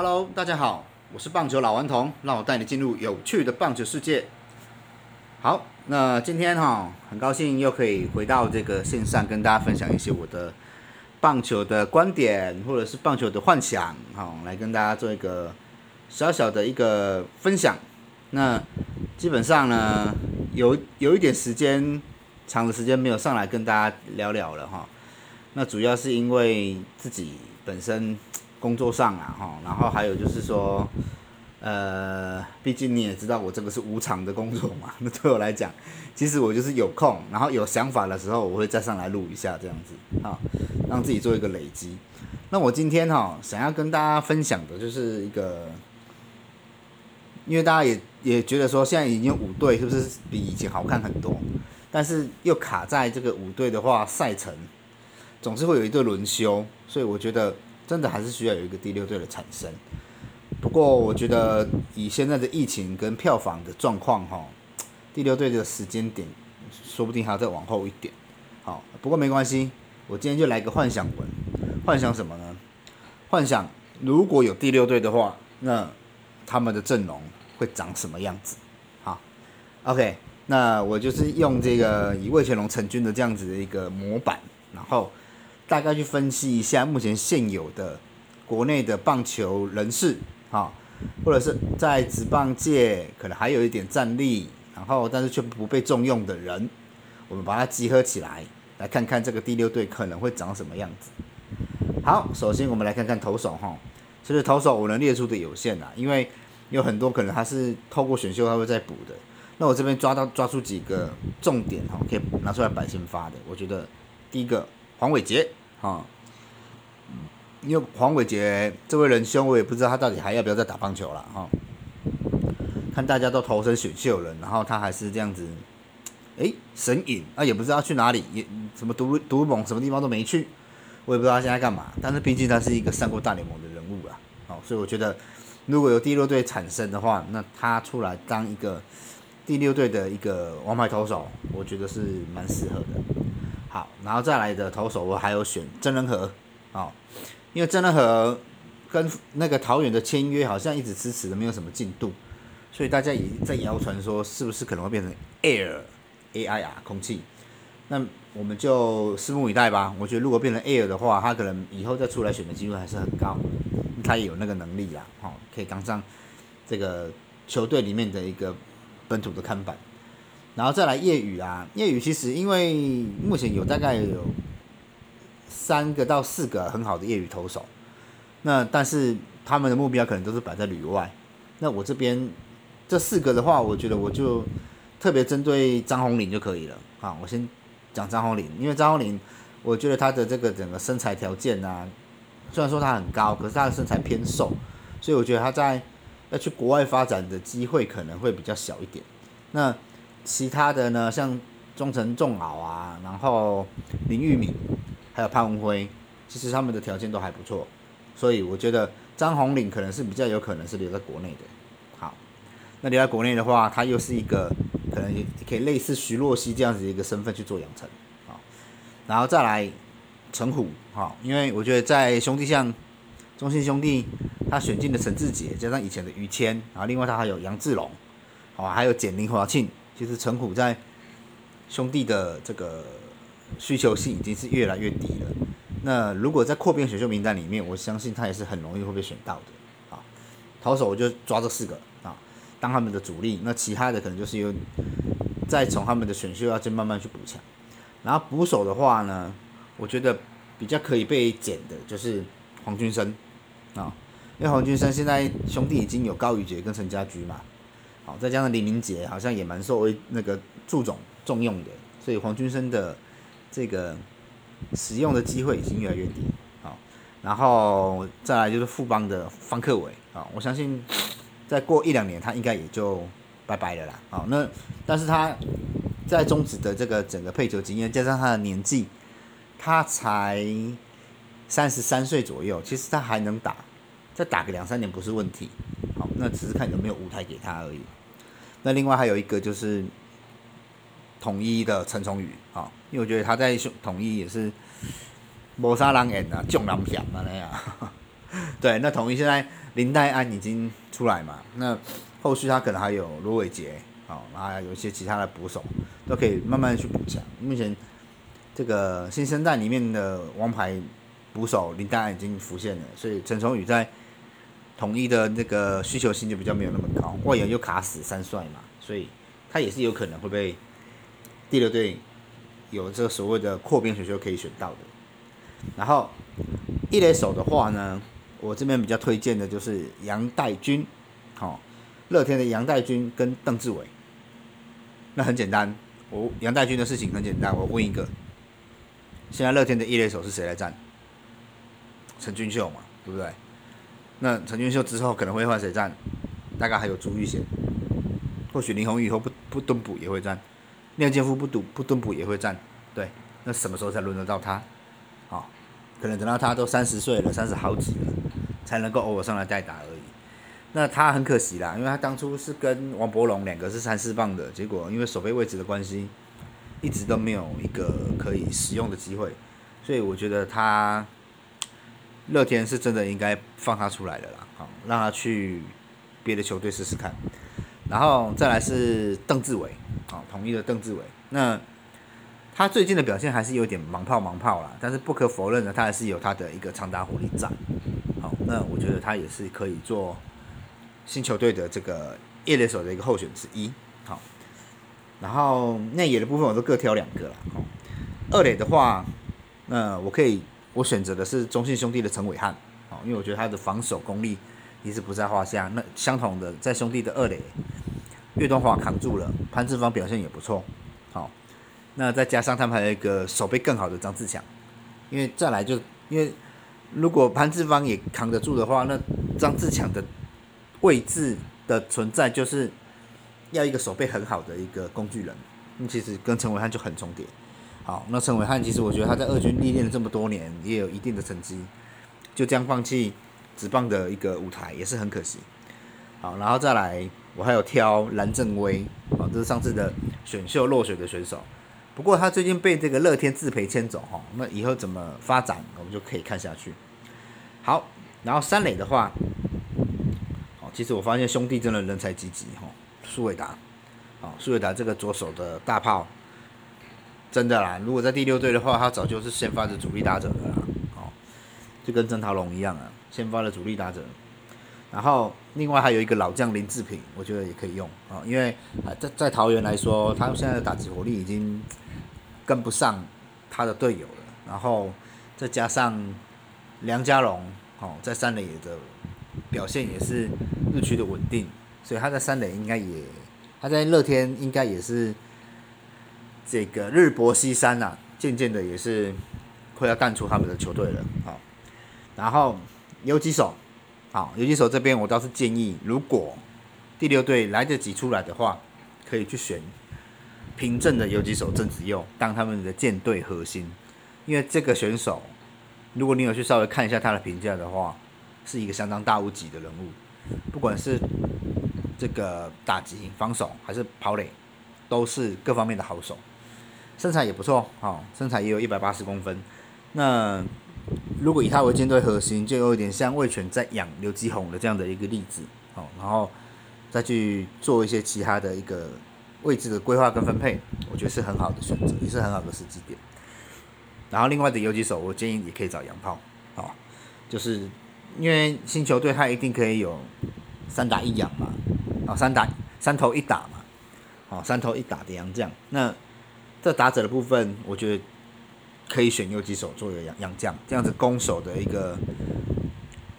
Hello，大家好，我是棒球老顽童，让我带你进入有趣的棒球世界。好，那今天哈，很高兴又可以回到这个线上，跟大家分享一些我的棒球的观点，或者是棒球的幻想，哈，来跟大家做一个小小的一个分享。那基本上呢，有有一点时间，长的时间没有上来跟大家聊聊了哈。那主要是因为自己本身。工作上啊，哈，然后还有就是说，呃，毕竟你也知道我这个是无偿的工作嘛，那 对我来讲，其实我就是有空，然后有想法的时候，我会再上来录一下这样子，哈，让自己做一个累积。那我今天哈想要跟大家分享的就是一个，因为大家也也觉得说现在已经五队是不是比以前好看很多，但是又卡在这个五队的话赛程，总是会有一队轮休，所以我觉得。真的还是需要有一个第六队的产生，不过我觉得以现在的疫情跟票房的状况哈，第六队的时间点说不定还要再往后一点。好，不过没关系，我今天就来个幻想文，幻想什么呢？幻想如果有第六队的话，那他们的阵容会长什么样子？好，OK，那我就是用这个以魏全龙成军的这样子的一个模板，然后。大概去分析一下目前现有的国内的棒球人士，哈，或者是在职棒界可能还有一点战力，然后但是却不被重用的人，我们把它集合起来，来看看这个第六队可能会长什么样子。好，首先我们来看看投手，哈，其实投手我能列出的有限啊，因为有很多可能他是透过选秀他会再补的，那我这边抓到抓出几个重点，哈，可以拿出来百姓发的。我觉得第一个黄伟杰。啊，因为黄伟杰这位仁兄，我也不知道他到底还要不要再打棒球了哈。看大家都投身选秀了，然后他还是这样子，哎，神隐啊，也不知道去哪里，也什么独独猛，什么地方都没去，我也不知道他现在干嘛。但是毕竟他是一个上过大联盟的人物啊，好，所以我觉得如果有第六队产生的话，那他出来当一个第六队的一个王牌投手，我觉得是蛮适合的。好，然后再来的投手我还有选郑仁和，哦，因为郑仁和跟那个桃园的签约好像一直迟迟的没有什么进度，所以大家也在谣传说是不是可能会变成 air a i r 空气，那我们就拭目以待吧。我觉得如果变成 air 的话，他可能以后再出来选的机会还是很高，他也有那个能力啦，哦，可以当上这个球队里面的一个本土的看板。然后再来业余啊，业余其实因为目前有大概有三个到四个很好的业余投手，那但是他们的目标可能都是摆在旅外。那我这边这四个的话，我觉得我就特别针对张宏林就可以了啊。我先讲张宏林，因为张宏林，我觉得他的这个整个身材条件啊，虽然说他很高，可是他的身材偏瘦，所以我觉得他在要去国外发展的机会可能会比较小一点。那其他的呢，像中城重敖啊，然后林玉敏，还有潘文辉，其实他们的条件都还不错，所以我觉得张宏岭可能是比较有可能是留在国内的。好，那留在国内的话，他又是一个可能也可以类似徐若曦这样子一个身份去做养成。好，然后再来陈虎，哈，因为我觉得在兄弟像中信兄弟，他选进的陈志杰，加上以前的于谦，然后另外他还有杨志龙，好，还有简林华庆。其实陈虎在兄弟的这个需求性已经是越来越低了。那如果在扩编选秀名单里面，我相信他也是很容易会被选到的。啊，投手我就抓这四个啊，当他们的主力。那其他的可能就是有再从他们的选秀要再慢慢去补强。然后捕手的话呢，我觉得比较可以被捡的就是黄军生啊，因为黄军生现在兄弟已经有高宇杰跟陈家驹嘛。好，再加上李明杰好像也蛮受那个祝总重用的，所以黄军生的这个使用的机会已经越来越低。好，然后再来就是富邦的方克伟啊，我相信再过一两年他应该也就拜拜了啦。好，那但是他在中职的这个整个配球经验，加上他的年纪，他才三十三岁左右，其实他还能打，再打个两三年不是问题。好，那只是看有没有舞台给他而已。那另外还有一个就是统一的陈崇宇啊，因为我觉得他在统一也是谋杀狼眼啊，重狼响啊那样。对，那统一现在林黛安已经出来嘛，那后续他可能还有罗伟杰，好，然后有一些其他的捕手都可以慢慢去补强。目前这个新生代里面的王牌捕手林黛安已经浮现了，所以陈崇宇在统一的那个需求性就比较没有那么高，外援又卡死三帅嘛，所以他也是有可能会被第六队有这个所谓的扩编选秀可以选到的。然后一垒手的话呢？我这边比较推荐的就是杨代军，好，乐天的杨代军跟邓志伟。那很简单，我杨代军的事情很简单，我问一个，现在乐天的一垒手是谁来站？陈俊秀嘛，对不对？那陈俊秀之后可能会换谁站？大概还有朱玉贤，或许林鸿宇以后不不蹲补也会站，廖建夫不赌不蹲补也会站，对，那什么时候才轮得到他？好，可能等到他都三十岁了，三十好几了。才能够偶尔上来代打而已，那他很可惜啦，因为他当初是跟王伯龙两个是三四棒的，结果因为守备位置的关系，一直都没有一个可以使用的机会，所以我觉得他乐天是真的应该放他出来的啦，好让他去别的球队试试看，然后再来是邓志伟，好统一的邓志伟，那他最近的表现还是有点盲炮盲炮啦，但是不可否认的，他还是有他的一个长打火力在。好，那我觉得他也是可以做新球队的这个叶垒手的一个候选之一。好，然后内野的部分我都各挑两个了。好，二垒的话，那我可以我选择的是中信兄弟的陈伟汉。好，因为我觉得他的防守功力一直不在话下。那相同的，在兄弟的二垒，岳东华扛住了，潘志芳表现也不错。好，那再加上他们还有一个守备更好的张志强，因为再来就因为。如果潘志芳也扛得住的话，那张志强的位置的存在就是要一个守备很好的一个工具人。那其实跟陈伟汉就很重叠。好，那陈伟汉其实我觉得他在二军历练了这么多年，也有一定的成绩，就这样放弃职棒的一个舞台也是很可惜。好，然后再来我还有挑蓝正威，好，这是上次的选秀落选的选手。不过他最近被这个乐天自培牵走哈，那以后怎么发展，我们就可以看下去。好，然后三垒的话，哦，其实我发现兄弟真的人才济济哈，苏伟达，哦，苏伟达这个左手的大炮，真的啦，如果在第六队的话，他早就是先发的主力打者了啦，哦，就跟曾陶龙一样啊，先发的主力打者。然后另外还有一个老将林志平，我觉得也可以用啊，因为啊在在桃园来说，他现在的打击火力已经。跟不上他的队友了，然后再加上梁家龙，哦，在三垒的表现也是日趋的稳定，所以他在三垒应该也，他在乐天应该也是这个日薄西山呐，渐渐的也是快要淡出他们的球队了，好，然后游击手，好，游击手这边我倒是建议，如果第六队来得及出来的话，可以去选。平正的游击手郑子佑当他们的舰队核心，因为这个选手，如果你有去稍微看一下他的评价的话，是一个相当大物级的人物，不管是这个打击、防守还是跑垒，都是各方面的好手，身材也不错，哦，身材也有一百八十公分。那如果以他为舰队核心，就有点像魏权在养刘基宏的这样的一个例子，哦，然后再去做一些其他的一个。位置的规划跟分配，我觉得是很好的选择，也是很好的时机点。然后另外的游击手，我建议也可以找洋炮，好，就是因为新球队他一定可以有三打一养嘛，啊，三打三头一打嘛，好，三头一打的洋将。那这打者的部分，我觉得可以选游击手作为洋洋将，这样子攻守的一个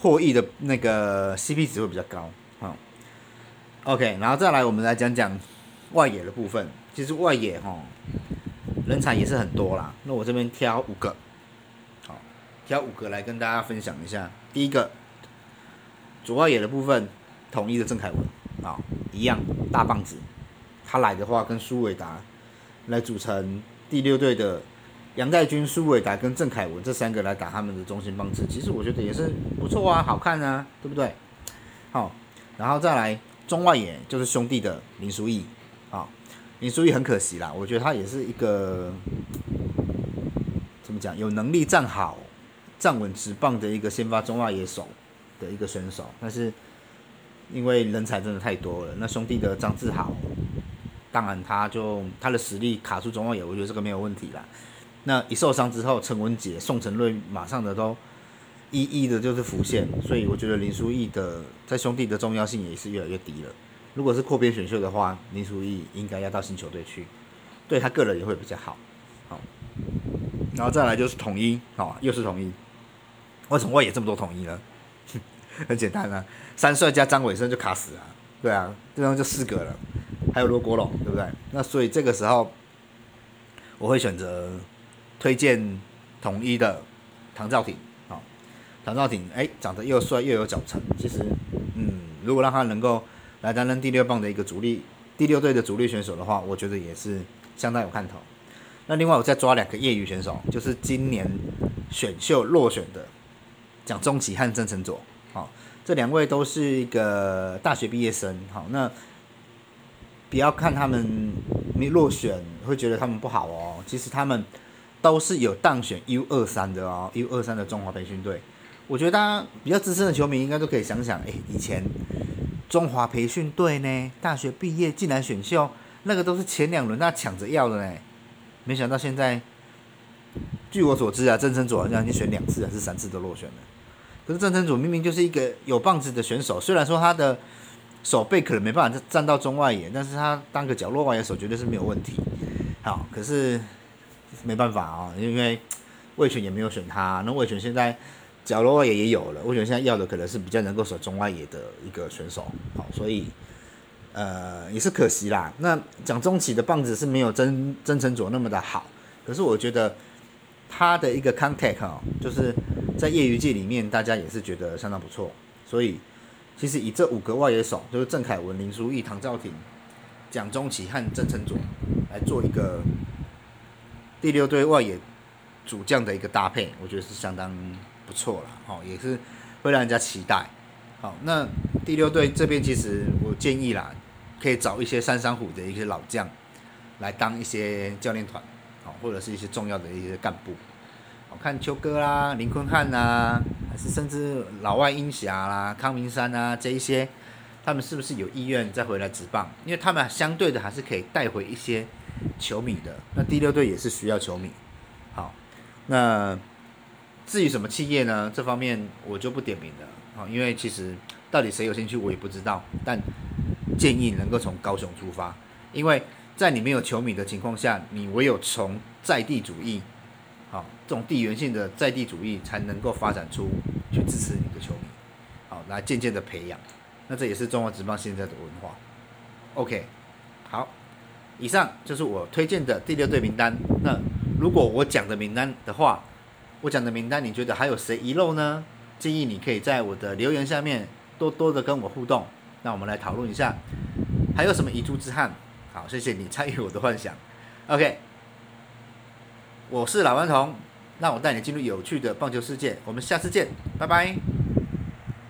获益的那个 CP 值会比较高，好。OK，然后再来我们来讲讲。外野的部分，其实外野哈人才也是很多啦。那我这边挑五个，好，挑五个来跟大家分享一下。第一个，左外野的部分，统一的郑凯文，啊，一样大棒子，他来的话跟苏伟达来组成第六队的杨代军、苏伟达跟郑凯文这三个来打他们的中心棒子，其实我觉得也是不错啊，好看啊，对不对？好，然后再来中外野就是兄弟的林书义。啊，林书义很可惜啦，我觉得他也是一个怎么讲，有能力站好、站稳直棒的一个先发中外野手。的一个选手，但是因为人才真的太多了，那兄弟的张志豪，当然他就他的实力卡住中外野，我觉得这个没有问题啦。那一受伤之后，陈文杰、宋承瑞马上的都一一的就是浮现，所以我觉得林书义的在兄弟的重要性也是越来越低了。如果是扩编选秀的话，林书义应该要到新球队去，对他个人也会比较好。好，然后再来就是统一，好，又是统一。为什么外野这么多统一呢？很简单啊，三帅加张伟生就卡死了。对啊，这样就四个了，还有罗国龙，对不对？那所以这个时候我会选择推荐统一的唐兆廷。好，唐兆廷，哎，长得又帅又有脚程，其实，嗯，如果让他能够来担任第六棒的一个主力，第六队的主力选手的话，我觉得也是相当有看头。那另外我再抓两个业余选手，就是今年选秀落选的蒋中奇和郑成佐。好，这两位都是一个大学毕业生。好，那不要看他们没落选，会觉得他们不好哦。其实他们都是有当选 U 二三的哦，U 二三的中华培训队。我觉得大家比较资深的球迷应该都可以想想，哎，以前中华培训队呢，大学毕业进来选秀，那个都是前两轮那抢着要的呢。没想到现在，据我所知啊，郑成祖好像已经选两次还是三次都落选了。可是郑成祖明明就是一个有棒子的选手，虽然说他的手背可能没办法站到中外野，但是他当个角落外野手绝对是没有问题。好，可是没办法啊，因为魏权也没有选他。那魏权现在角落外野也有了，魏权现在要的可能是比较能够守中外野的一个选手。好，所以。呃，也是可惜啦。那蒋中奇的棒子是没有曾曾成佐那么的好，可是我觉得他的一个 contact 哦，就是在业余界里面，大家也是觉得相当不错。所以其实以这五个外野手，就是郑凯文、林书义、唐兆廷、蒋中奇和郑成佐来做一个第六队外野主将的一个搭配，我觉得是相当不错了。哦，也是会让人家期待。好，那第六队这边其实我建议啦。可以找一些三山虎的一些老将来当一些教练团，好，或者是一些重要的一些干部。我看秋哥啦、林坤汉呐，还是甚至老外英侠啦、康明山啊这一些，他们是不是有意愿再回来执棒？因为他们相对的还是可以带回一些球迷的。那第六队也是需要球迷。好，那至于什么企业呢？这方面我就不点名了，啊，因为其实到底谁有兴趣我也不知道，但。建议能够从高雄出发，因为在你没有球迷的情况下，你唯有从在地主义，好这种地缘性的在地主义，才能够发展出去支持你的球迷，好来渐渐的培养。那这也是中华职棒现在的文化。OK，好，以上就是我推荐的第六队名单。那如果我讲的名单的话，我讲的名单你觉得还有谁遗漏呢？建议你可以在我的留言下面多多的跟我互动。那我们来讨论一下，还有什么遗珠之憾？好，谢谢你参与我的幻想。OK，我是老顽童，让我带你进入有趣的棒球世界。我们下次见，拜拜。